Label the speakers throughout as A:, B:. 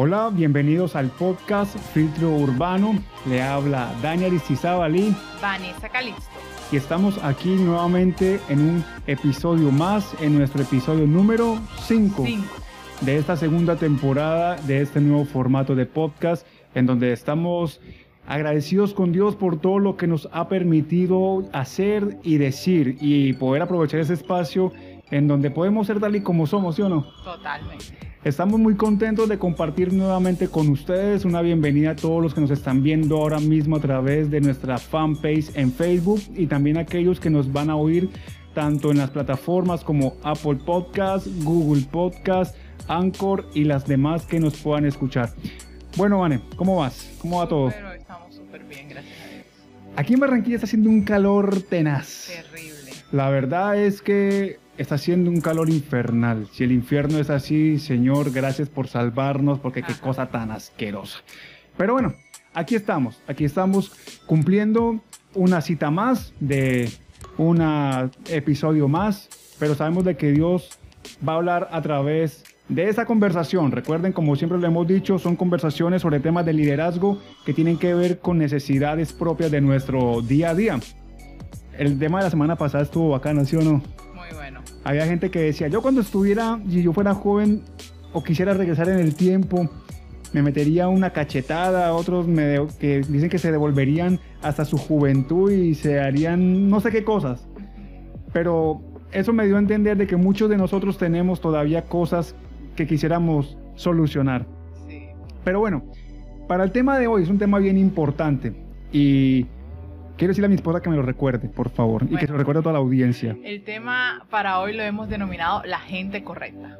A: Hola, bienvenidos al podcast Filtro Urbano. Le habla Daniel Aristizábal
B: Vanessa Calixto.
A: Y estamos aquí nuevamente en un episodio más, en nuestro episodio número 5 de esta segunda temporada de este nuevo formato de podcast, en donde estamos agradecidos con Dios por todo lo que nos ha permitido hacer y decir y poder aprovechar ese espacio en donde podemos ser tal y como somos, ¿sí o no?
B: Totalmente.
A: Estamos muy contentos de compartir nuevamente con ustedes. Una bienvenida a todos los que nos están viendo ahora mismo a través de nuestra fanpage en Facebook y también a aquellos que nos van a oír tanto en las plataformas como Apple Podcast, Google Podcast, Anchor y las demás que nos puedan escuchar. Bueno, Vane, ¿cómo vas? ¿Cómo va todo?
B: Estamos súper bien, gracias a Dios.
A: Aquí en Barranquilla está haciendo un calor tenaz.
B: Terrible.
A: La verdad es que está haciendo un calor infernal. Si el infierno es así, Señor, gracias por salvarnos, porque qué cosa tan asquerosa. Pero bueno, aquí estamos, aquí estamos cumpliendo una cita más de un episodio más, pero sabemos de que Dios va a hablar a través de esa conversación. Recuerden, como siempre lo hemos dicho, son conversaciones sobre temas de liderazgo que tienen que ver con necesidades propias de nuestro día a día. El tema de la semana pasada estuvo bacano, ¿sí o no? Había gente que decía, yo cuando estuviera, si yo fuera joven o quisiera regresar en el tiempo, me metería una cachetada, otros me que dicen que se devolverían hasta su juventud y se harían no sé qué cosas. Pero eso me dio a entender de que muchos de nosotros tenemos todavía cosas que quisiéramos solucionar. Pero bueno, para el tema de hoy es un tema bien importante y Quiero decirle a mi esposa que me lo recuerde, por favor, y que se lo recuerde a toda la audiencia.
B: El tema para hoy lo hemos denominado la gente correcta.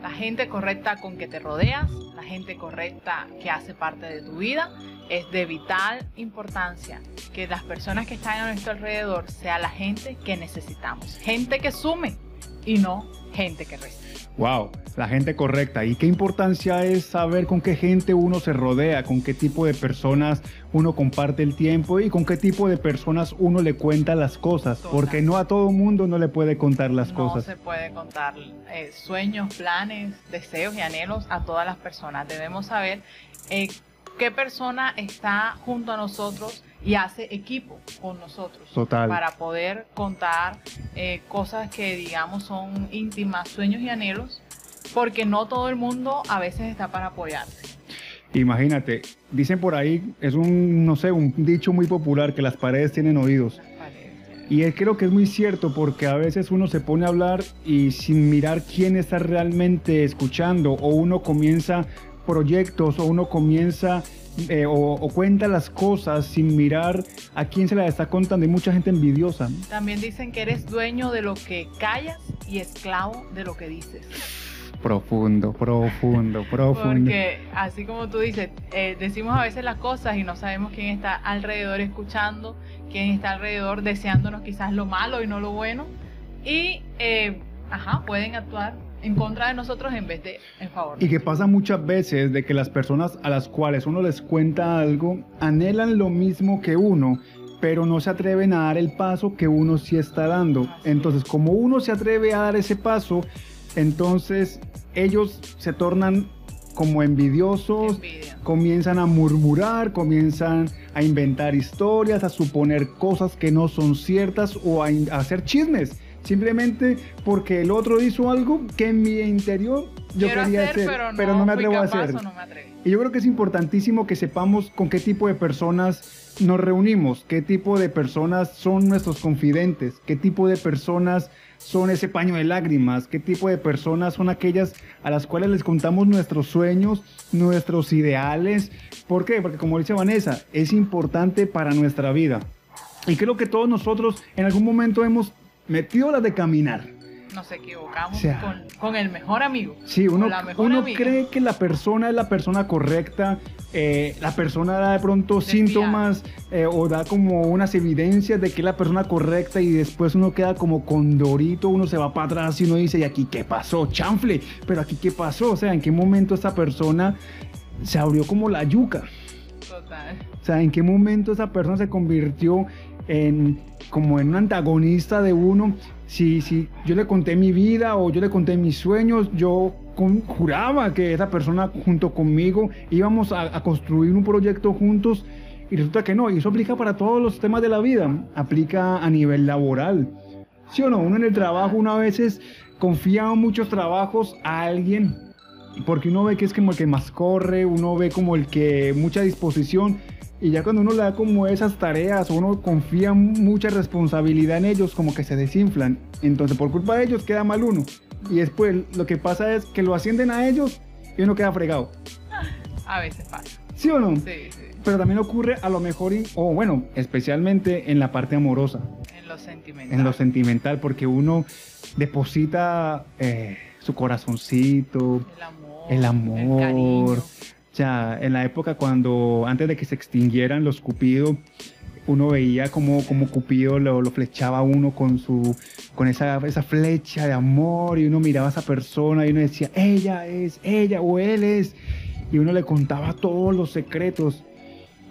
B: La gente correcta con que te rodeas, la gente correcta que hace parte de tu vida, es de vital importancia que las personas que están a nuestro alrededor sea la gente que necesitamos. Gente que sume y no gente que resta.
A: Wow, la gente correcta. ¿Y qué importancia es saber con qué gente uno se rodea, con qué tipo de personas uno comparte el tiempo y con qué tipo de personas uno le cuenta las cosas? Porque no a todo mundo no le puede contar las cosas.
B: No se puede contar eh, sueños, planes, deseos y anhelos a todas las personas. Debemos saber eh, qué persona está junto a nosotros y hace equipo con nosotros
A: Total.
B: para poder contar eh, cosas que digamos son íntimas, sueños y anhelos, porque no todo el mundo a veces está para apoyarte.
A: Imagínate, dicen por ahí, es un, no sé, un dicho muy popular que las paredes tienen oídos. Y creo que es muy cierto porque a veces uno se pone a hablar y sin mirar quién está realmente escuchando o uno comienza proyectos o uno comienza eh, o, cuenta las cosas sin mirar a quién se las está contando. Hay mucha gente envidiosa.
B: También dicen que eres dueño de lo que callas y esclavo de lo que dices.
A: Profundo, profundo, profundo.
B: Porque así como tú dices, eh, decimos a veces las cosas y no sabemos quién está alrededor escuchando, quién está alrededor deseándonos quizás lo malo y no lo bueno. Y, eh, ajá, pueden actuar en contra de nosotros en vez de en favor.
A: Y que pasa muchas veces de que las personas a las cuales uno les cuenta algo anhelan lo mismo que uno, pero no se atreven a dar el paso que uno sí está dando. Entonces, como uno se atreve a dar ese paso, entonces ellos se tornan como envidiosos, comienzan a murmurar, comienzan a inventar historias, a suponer cosas que no son ciertas o a hacer chismes simplemente porque el otro hizo algo que en mi interior yo quería hacer, pero no, me atrevo a hacer. y yo creo que es importantísimo que sepamos con qué tipo de personas nos reunimos, qué tipo de personas son nuestros confidentes, qué tipo de personas son ese paño de lágrimas, qué tipo de personas son aquellas a las cuales les contamos nuestros sueños, nuestros ideales. ¿Por qué? Porque como dice Vanessa, es importante para nuestra vida. Y creo que todos nosotros en algún momento hemos metió la de caminar.
B: Nos equivocamos con, el mejor amigo.
A: Sí, uno, uno cree que la persona es la persona correcta, eh, la persona da de pronto síntomas eh, o da como unas evidencias de que es la persona correcta y después uno queda como condorito, uno se va para atrás y uno dice, ¿y aquí qué pasó? Chanfle, pero aquí qué pasó? O sea, ¿en qué momento esa persona se abrió como la yuca?
B: Total.
A: O sea, ¿en qué momento esa persona se convirtió en como en un antagonista de uno. Si, si yo le conté mi vida o yo le conté mis sueños, yo con- juraba que esa persona junto conmigo íbamos a, a construir un proyecto juntos y resulta que no. Y eso aplica para todos los temas de la vida. Aplica a nivel laboral. ¿Sí o no? Uno en el trabajo, uno a veces confía muchos trabajos a alguien porque uno ve que es como el que más corre, uno ve como el que mucha disposición y ya cuando uno le da como esas tareas, uno confía mucha responsabilidad en ellos, como que se desinflan. Entonces por culpa de ellos queda mal uno. Y después lo que pasa es que lo ascienden a ellos y uno queda fregado.
B: A veces pasa.
A: ¿Sí o no?
B: Sí, sí.
A: Pero también ocurre a lo mejor, in- o bueno, especialmente en la parte amorosa,
B: En lo sentimental.
A: en lo sentimental, porque uno deposita eh, su corazoncito,
B: El amor.
A: El amor.
B: cariño.
A: Ya, en la época cuando, antes de que se extinguieran los Cupido, uno veía como, como Cupido lo, lo flechaba uno con, su, con esa, esa flecha de amor y uno miraba a esa persona y uno decía, ella es, ella o él es. Y uno le contaba todos los secretos.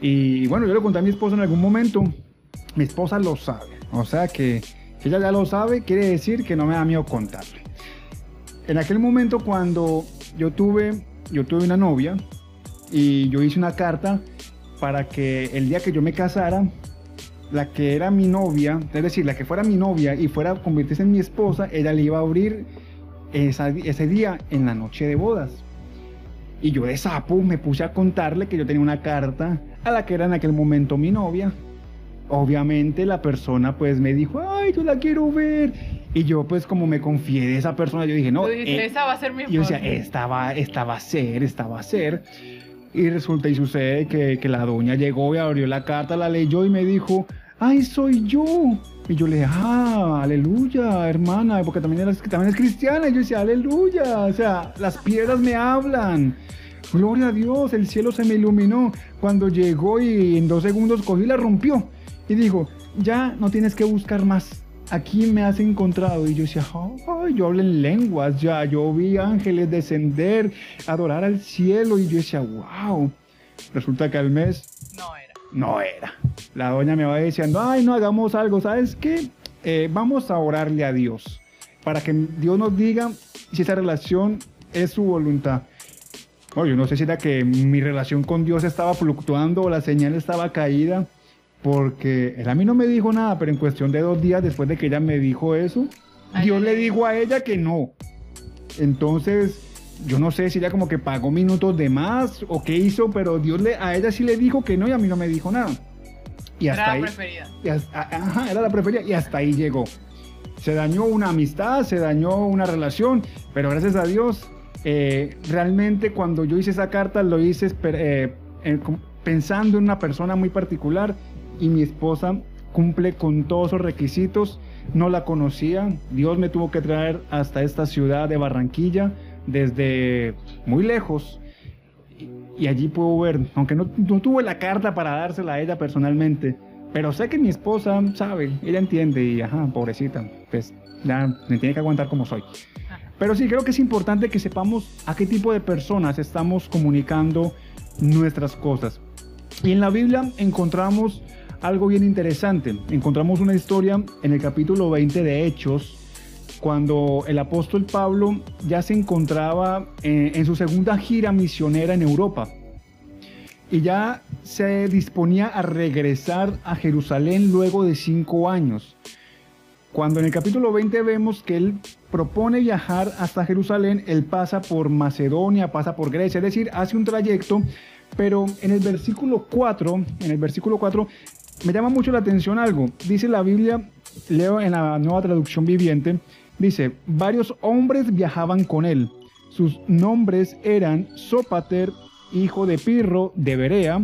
A: Y bueno, yo le conté a mi esposa en algún momento. Mi esposa lo sabe. O sea que si ella ya lo sabe, quiere decir que no me da miedo contarle. En aquel momento cuando yo tuve, yo tuve una novia y yo hice una carta para que el día que yo me casara, la que era mi novia, es decir, la que fuera mi novia y fuera a convertirse en mi esposa, ella le iba a abrir esa- ese día en la noche de bodas. Y yo de sapo me puse a contarle que yo tenía una carta a la que era en aquel momento mi novia. Obviamente la persona pues me dijo, ay, yo la quiero ver. Y yo pues como me confié de esa persona, yo dije, no, eh,
B: esa va a ser mi
A: y yo decía,
B: esposa".
A: esta va, esta va a ser, esta va a ser. Y resulta y sucede que, que la doña llegó y abrió la carta, la leyó y me dijo, ay, soy yo. Y yo le dije, ah, aleluya, hermana, porque también, eres, es cristiana. Y yo decía, aleluya, o sea, las piedras me hablan. Gloria a Dios, el cielo se me iluminó. Cuando llegó y en dos segundos cogió y la rompió. Y dijo, ya no tienes que buscar más. Aquí me has encontrado. Y yo decía, ay, yo hablo en lenguas ya. Yo vi ángeles descender, adorar al cielo. Y yo decía, wow. Resulta que al mes
B: No era.
A: no era. La doña me va diciendo, ay, no hagamos algo, ¿sabes qué? Eh, vamos a orarle a Dios para que Dios nos diga si esa relación es su voluntad. Bueno, yo no sé si era que mi relación con Dios estaba fluctuando o la señal estaba caída, porque él a mí no me dijo nada, pero en cuestión de dos días después de que ella me dijo eso,
B: Ay,
A: le
B: ay.
A: dijo a ella que no. Entonces, yo no sé si ella como que pagó minutos de más o qué hizo, pero Dios le, a ella sí le dijo que no y a mí no me dijo nada. Y hasta
B: Era
A: ahí,
B: la preferida.
A: y hasta- ajá, era la preferida y hasta ahí llegó. Se dañó una amistad, se dañó una relación, pero gracias a Dios, eh, realmente cuando yo hice esa carta lo hice eh, eh, pensando en una persona muy particular y mi esposa cumple con todos esos requisitos. No la conocía, Dios me tuvo que traer hasta esta ciudad de Barranquilla desde muy lejos y allí puedo ver, aunque no, no tuve la carta para dársela a ella personalmente, pero sé que mi esposa sabe, ella entiende y ajá, pobrecita, pues ya me tiene que aguantar como soy. Pero sí, creo que es importante que sepamos a qué tipo de personas estamos comunicando nuestras cosas. Y en la Biblia encontramos algo bien interesante. Encontramos una historia en el capítulo 20 de Hechos, cuando el apóstol Pablo ya se encontraba en, en su segunda gira misionera en Europa. Y ya se disponía a regresar a Jerusalén luego de cinco años. Cuando en el capítulo 20 vemos que él propone viajar hasta Jerusalén, él pasa por Macedonia, pasa por Grecia, es decir, hace un trayecto, pero en el versículo 4, en el versículo 4 me llama mucho la atención algo. Dice la Biblia, leo en la nueva traducción viviente, dice, varios hombres viajaban con él. Sus nombres eran Sópater, hijo de Pirro de Berea,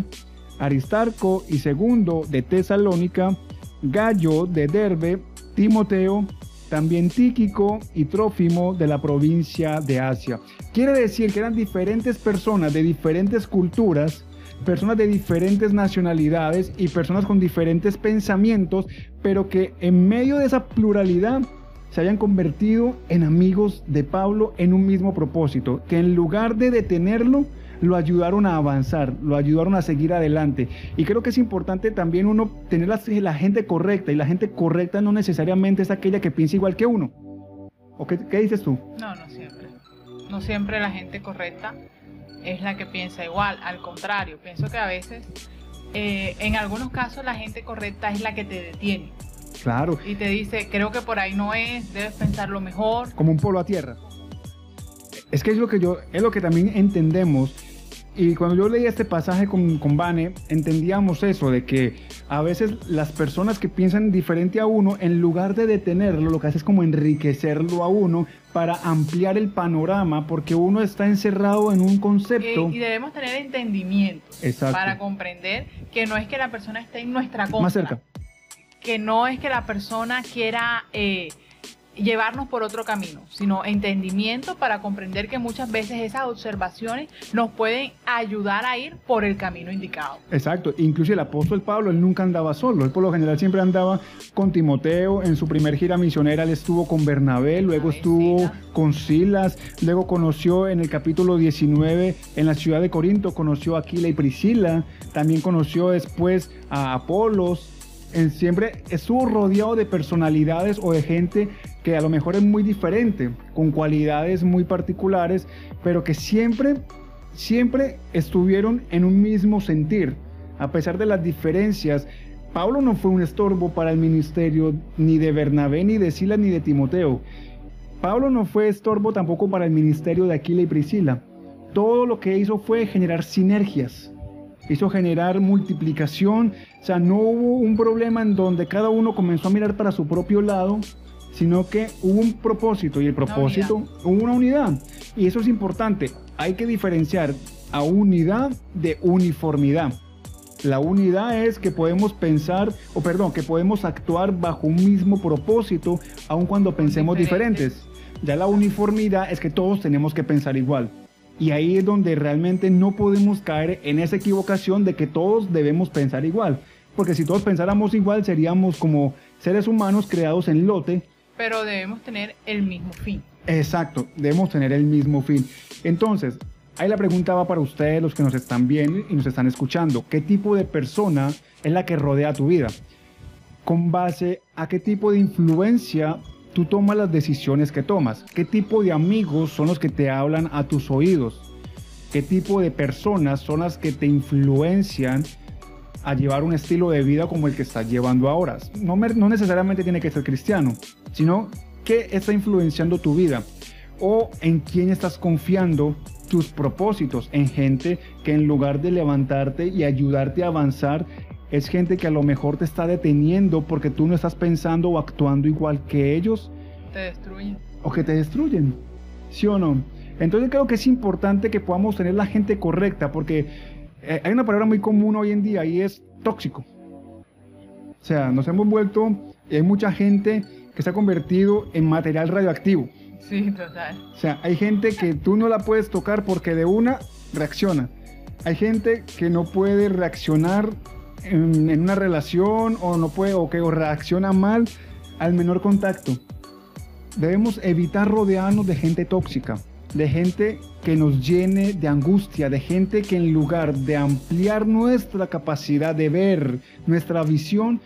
A: Aristarco y segundo de Tesalónica, Gallo de Derbe, Timoteo, también Tíquico y Trófimo de la provincia de Asia. Quiere decir que eran diferentes personas de diferentes culturas, personas de diferentes nacionalidades y personas con diferentes pensamientos, pero que en medio de esa pluralidad se hayan convertido en amigos de Pablo en un mismo propósito, que en lugar de detenerlo, lo ayudaron a avanzar, lo ayudaron a seguir adelante. Y creo que es importante también uno tener la, gente correcta, y la gente correcta no necesariamente es aquella que piensa igual que uno. ¿O qué, qué dices tú?
B: No, no siempre. No siempre la gente correcta es la que piensa igual. Al contrario, pienso que a veces, eh, en algunos casos, la gente correcta es la que te detiene.
A: Claro.
B: Y te dice, creo que por ahí no es, debes pensarlo mejor.
A: Como un polo a tierra. Es que es lo que yo, es lo que también entendemos y cuando yo leía este pasaje con, con Vane, entendíamos eso, de que a veces las personas que piensan diferente a uno, en lugar de detenerlo, lo que hace es como enriquecerlo a uno para ampliar el panorama, porque uno está encerrado en un concepto.
B: Y, debemos tener entendimiento para comprender que no es que la persona esté en nuestra contra.
A: Más cerca.
B: Que no es que la persona quiera... Eh, llevarnos por otro camino, sino entendimiento para comprender que muchas veces esas observaciones nos pueden ayudar a ir por el camino indicado.
A: Exacto, incluso el apóstol Pablo, él nunca andaba solo, él por lo general siempre andaba con Timoteo, en su primer gira misionera. Él estuvo con Bernabé, luego estuvo con Silas, luego conoció en el capítulo 19 en la ciudad de Corinto, conoció a Aquila y Priscila, también conoció después a Apolos, en siempre estuvo rodeado de personalidades o de gente que a lo mejor es muy diferente, con cualidades muy particulares, pero que siempre, siempre estuvieron en un mismo sentir, a pesar de las diferencias. Pablo no fue un estorbo para el ministerio ni de Bernabé, ni de Sila, ni de Timoteo. Pablo no fue estorbo tampoco para el ministerio de Aquila y Priscila. Todo lo que hizo fue generar sinergias, hizo generar multiplicación, o sea, no hubo un problema en donde cada uno comenzó a mirar para su propio lado, sino que hubo un propósito y el propósito hubo una unidad. Y eso es importante. Hay que diferenciar a unidad de uniformidad. La unidad es que podemos pensar, o perdón, que podemos actuar bajo un mismo propósito, aun cuando pensemos diferentes. Ya la uniformidad es que todos tenemos que pensar igual. Y ahí es donde realmente no podemos caer en esa equivocación de que todos debemos pensar igual. Porque si todos pensáramos igual, seríamos como seres humanos creados en lote,
B: pero debemos tener el mismo fin.
A: Exacto, debemos tener el mismo fin. Entonces, ahí la pregunta va para ustedes, los que nos están viendo y nos están escuchando. ¿Qué tipo de persona es la que rodea tu vida? ¿Con base a qué tipo de influencia tú tomas las decisiones que tomas? ¿Qué tipo de amigos son los que te hablan a tus oídos? ¿Qué tipo de personas son las que te influencian a llevar un estilo de vida como el que estás llevando ahora. No, no necesariamente tiene que ser cristiano, sino qué está influenciando tu vida o en quién estás confiando tus propósitos, en gente que en lugar de levantarte y ayudarte a avanzar, es gente que a lo mejor te está deteniendo porque tú no estás pensando o actuando igual que ellos.
B: Te destruyen.
A: O que te destruyen. ¿Sí o no? Entonces creo que es importante que podamos tener la gente correcta porque eh, hay una palabra muy común hoy en día y es tóxico. O sea, nos hemos vuelto, y hay mucha gente que se ha convertido en material radioactivo.
B: Sí, total.
A: O sea, hay gente que tú no la puedes tocar porque de una reacciona. Hay gente que no puede reaccionar en, una relación o no puede o que reacciona mal al menor contacto. Debemos evitar rodearnos de gente tóxica de gente que nos llene de angustia, de gente que en lugar de ampliar nuestra capacidad de ver, nuestra visión,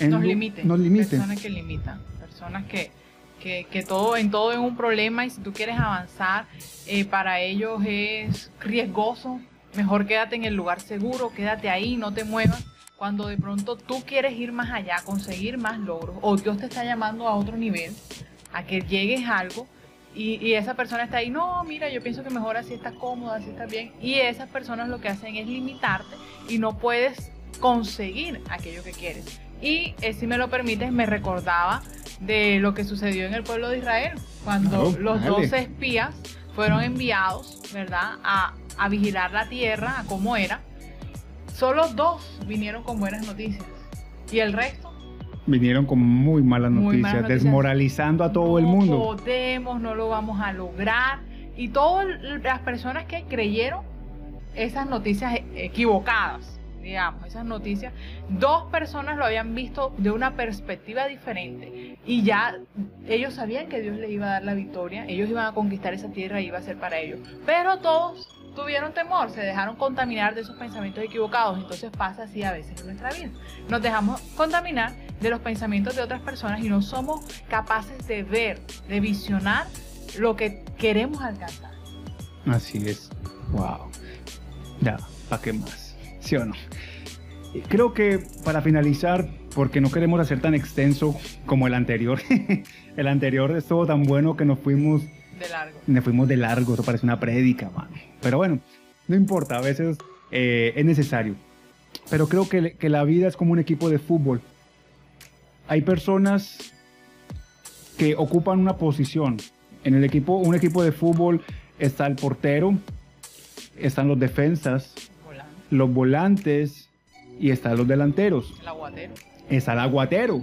B: nos limite. Nos limite. Personas que limitan, personas que, que, todo en todo es un problema y si tú quieres avanzar, eh, para ellos es riesgoso. Mejor quédate en el lugar seguro, quédate ahí, no te muevas. Cuando de pronto tú quieres ir más allá, conseguir más logros, o Dios te está llamando a otro nivel, a que llegues a algo, y, esa persona está ahí, no, mira, yo pienso que mejor así estás cómoda, así estás bien. Y esas personas lo que hacen es limitarte y no puedes conseguir aquello que quieres. Y eh, si me lo permites, me recordaba de lo que sucedió en el pueblo de Israel, cuando los dos espías fueron enviados, ¿verdad?, a, a vigilar la tierra, a cómo era. Solo dos vinieron con buenas noticias. Y el resto
A: vinieron con muy malas noticias, desmoralizando a todo el mundo.
B: No podemos, no lo vamos a lograr. Y todas las personas que creyeron esas noticias equivocadas, digamos, esas noticias, dos personas lo habían visto de una perspectiva diferente y ya ellos sabían que Dios les iba a dar la victoria, ellos iban a conquistar esa tierra y iba a ser para ellos. Pero todos tuvieron temor, se dejaron contaminar de esos pensamientos equivocados. Entonces pasa así a veces en nuestra vida. Nos dejamos contaminar de los pensamientos de otras personas y no somos capaces de ver, de visionar lo que queremos alcanzar.
A: Así es. Wow. Ya, ¿para qué más? ¿Sí o no? Creo que para finalizar, porque no queremos hacer tan extenso como el anterior, el anterior estuvo tan bueno que nos fuimos
B: de largo.
A: Nos fuimos de largo, eso parece una prédica, mano. Pero bueno, no importa, a veces eh, es necesario. Pero creo que, que la vida es como un equipo de fútbol. Hay personas que ocupan una posición. En el equipo, un equipo de fútbol está el portero, están los defensas, los volantes y están los delanteros.
B: El aguatero.
A: Está el aguatero,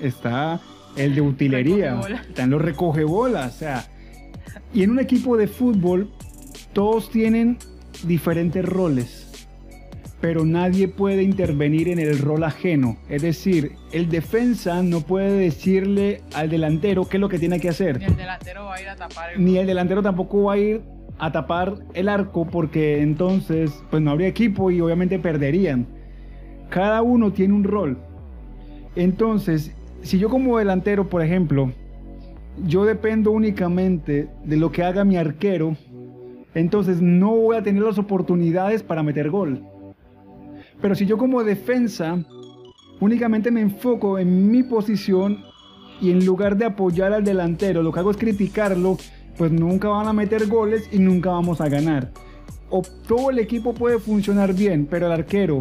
A: está el de utilería, están los recogebolas, o sea, y en un equipo de fútbol todos tienen diferentes roles, pero nadie puede intervenir en el rol ajeno. Es decir, el defensa no puede decirle al delantero qué es lo que tiene que hacer.
B: Ni el delantero va a ir a tapar el
A: Ni el delantero tampoco va a ir a tapar el arco porque entonces pues no habría equipo y obviamente perderían. Cada uno tiene un rol. Entonces, si yo como delantero, por ejemplo, yo dependo únicamente de lo que haga mi arquero, entonces no voy a tener las oportunidades para meter gol. Pero si yo como defensa únicamente me enfoco en mi posición y en lugar de apoyar al delantero, lo que hago es criticarlo, pues nunca van a meter goles y nunca vamos a ganar. O todo el equipo puede funcionar bien, pero el arquero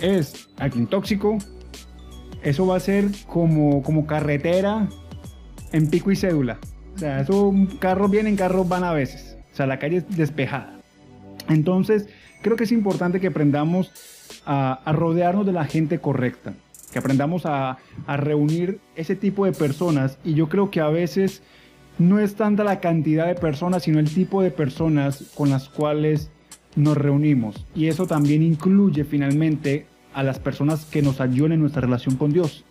A: es alguien tóxico. Eso va a ser como, como carretera en pico y cédula. O sea, eso carros vienen, carros van a veces. O sea, la calle es despejada. Entonces, creo que es importante que aprendamos a, rodearnos de la gente correcta, que aprendamos a reunir ese tipo de personas. Y yo creo que a veces no es tanta la cantidad de personas, sino el tipo de personas con las cuales nos reunimos. Y eso también incluye finalmente a las personas que nos ayudan en nuestra relación con Dios.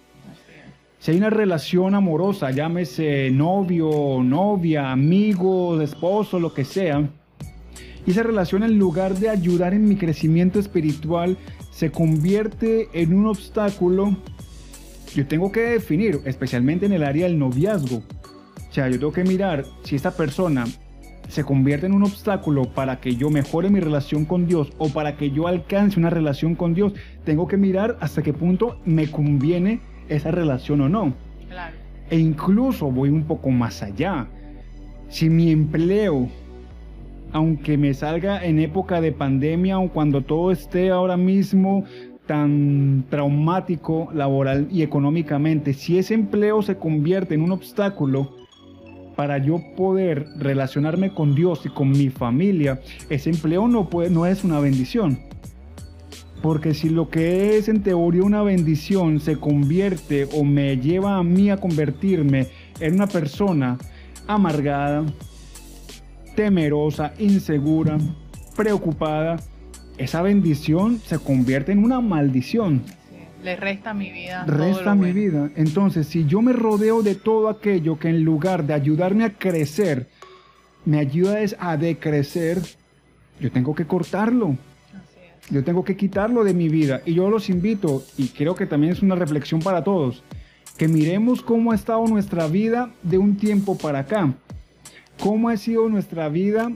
A: Si hay una relación amorosa, llámese novio, novia, amigo, esposo, lo que sea, y esa relación en lugar de ayudar en mi crecimiento espiritual se convierte en un obstáculo, yo tengo que definir, especialmente en el área del noviazgo, sea, yo tengo que mirar si esta persona se convierte en un obstáculo para que yo mejore mi relación con Dios o para que yo alcance una relación con Dios, tengo que mirar hasta qué punto me conviene esa relación o no. Claro. E incluso voy un poco más allá. Si mi empleo, aunque me salga en época de pandemia o cuando todo esté ahora mismo tan traumático laboral y económicamente, si ese empleo se convierte en un obstáculo, para yo poder relacionarme con Dios y con mi familia, ese empleo no, no es una bendición. Porque si lo que es en teoría una bendición se convierte o me lleva a mí a convertirme en una persona amargada, temerosa, insegura, preocupada, esa bendición se convierte en una maldición.
B: Le resta mi vida.
A: Resta mi vida. Entonces, si yo me rodeo de todo aquello que en lugar de ayudarme a crecer, me ayuda es a decrecer, yo tengo que cortarlo. Yo tengo que quitarlo de mi vida. Y yo los invito, y creo que también es una reflexión para todos, que miremos cómo ha estado nuestra vida de un tiempo para acá. Cómo ha sido nuestra vida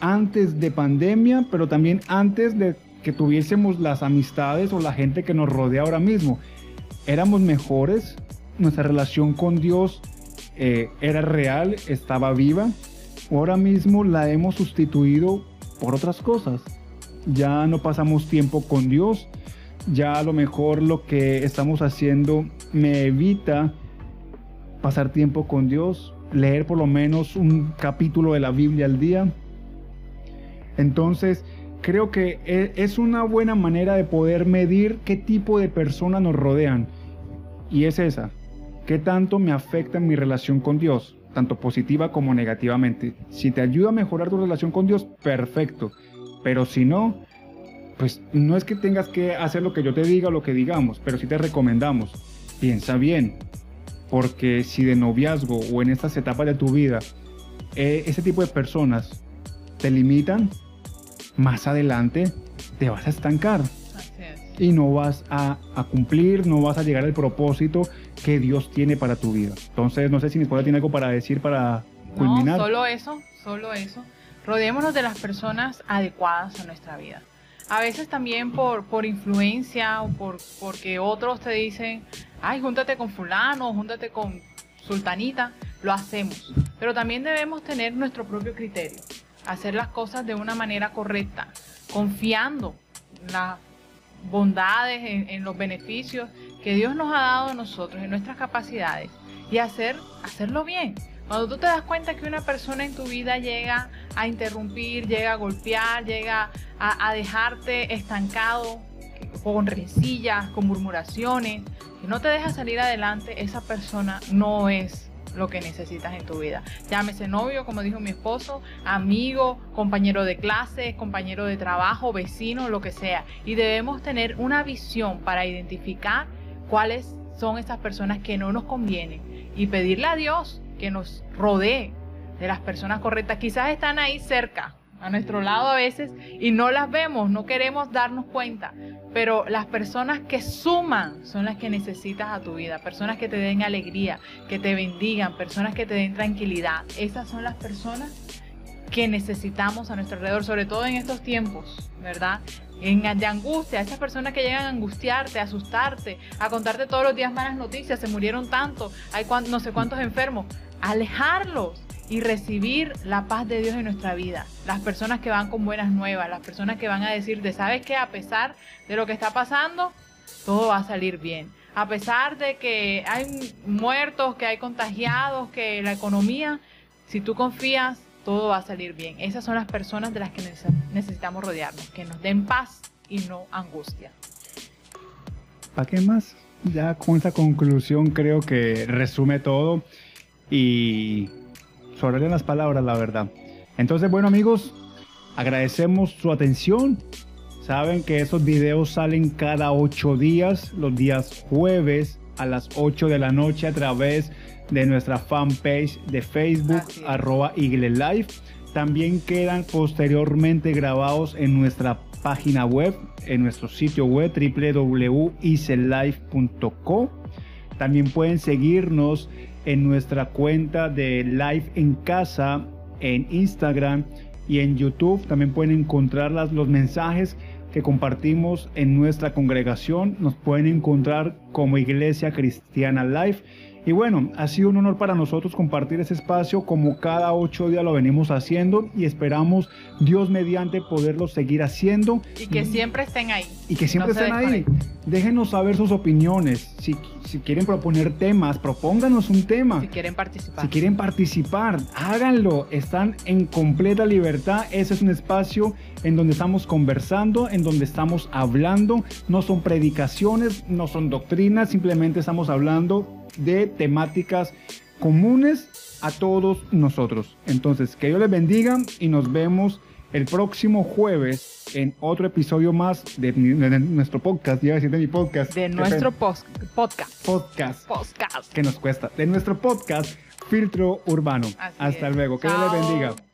A: antes de pandemia, pero también antes de que tuviésemos las amistades o la gente que nos rodea ahora mismo. Éramos mejores, nuestra relación con Dios eh, era real, estaba viva. Ahora mismo la hemos sustituido por otras cosas. Ya no pasamos tiempo con Dios. Ya a lo mejor lo que estamos haciendo me evita pasar tiempo con Dios, leer por lo menos un capítulo de la Biblia al día. Entonces, creo que e, es una buena manera de poder medir qué tipo de personas nos rodean. Y es esa, qué tanto me afecta mi relación con Dios, tanto positiva como negativamente. Si te ayuda a mejorar tu relación con Dios, perfecto. Pero si no, pues no es que tengas que hacer lo que yo te diga o lo que digamos, pero sí te recomendamos. Piensa bien, porque si de noviazgo o en estas etapas de tu vida, eh, ese tipo de personas te limitan, más adelante te vas a estancar. Y no vas a, cumplir, no vas a llegar al propósito que Dios tiene para tu vida. Entonces, no sé si mi esposa tiene algo para decir para culminar.
B: No, solo eso, solo eso. Rodeémonos de las personas adecuadas a nuestra vida. A veces también por, por influencia o por, porque otros te dicen, ay, júntate con fulano, júntate con sultanita, lo hacemos. Pero también debemos tener nuestro propio criterio, hacer las cosas de una manera correcta, confiando en las bondades, en, los beneficios que Dios nos ha dado a nosotros, en nuestras capacidades, y hacer, hacerlo bien. Cuando tú te das cuenta que una persona en tu vida llega a interrumpir, llega a golpear, llega a, a dejarte estancado, con rencillas, con murmuraciones, que no te deja salir adelante, esa persona no es lo que necesitas en tu vida. Llámese novio, como dijo mi esposo, amigo, compañero de clase, compañero de trabajo, vecino, lo que sea. Y debemos tener una visión para identificar cuáles son esas personas que no nos convienen y pedirle a Dios que nos rodee de las personas correctas. Quizás están ahí cerca, a nuestro lado a veces, y no las vemos, no queremos darnos cuenta. Pero las personas que suman son las que necesitas a tu vida, personas que te den alegría, que te bendigan, personas que te den tranquilidad. Esas son las personas que necesitamos a nuestro alrededor, sobre todo en estos tiempos, ¿verdad? En, de angustia, esas personas que llegan a angustiarte, a asustarte, a contarte todos los días malas noticias, se murieron tanto, hay no sé cuántos enfermos, alejarlos y recibir la paz de Dios en nuestra vida. Las personas que van con buenas nuevas, las personas que van a decirte, ¿sabes qué? A pesar de lo que está pasando, todo va a salir bien. A pesar de que hay muertos, que hay contagiados, que la economía, si tú confías, todo va a salir bien. Esas son las personas de las que necesitamos rodearnos, que nos den paz y no angustia.
A: ¿Para qué más? Ya con esta conclusión creo que resume todo y sobre las palabras, la verdad. Entonces, bueno amigos, agradecemos su atención. Saben que esos videos salen cada ocho días, los días jueves a las 8 de la noche a través de nuestra fanpage de Facebook, arroba Live. También quedan posteriormente grabados en nuestra página web, en nuestro sitio web www.iselife.co. También pueden seguirnos en nuestra cuenta de Live en Casa en Instagram y en YouTube. También pueden encontrar los mensajes que compartimos en nuestra congregación. Nos pueden encontrar como Iglesia Cristiana Live. Y bueno, ha sido un honor para nosotros compartir ese espacio como cada ocho días lo venimos haciendo y esperamos Dios mediante poderlo seguir haciendo.
B: Y que siempre estén ahí.
A: Y que siempre estén ahí. Déjenos saber sus opiniones. Si, si quieren proponer temas, propónganos un tema.
B: Si quieren participar.
A: Si quieren participar, háganlo. Están en completa libertad. Ese es un espacio en donde estamos conversando, en donde estamos hablando. No son predicaciones, no son doctrinas, simplemente estamos hablando de temáticas comunes a todos nosotros. Entonces, que Dios les bendiga y nos vemos el próximo jueves en otro episodio más de, nuestro podcast, iba a decir de mi podcast.
B: De nuestro podcast.
A: Podcast.
B: Podcast.
A: Que nos cuesta. De nuestro podcast Filtro Urbano. Hasta luego. Que Dios les bendiga.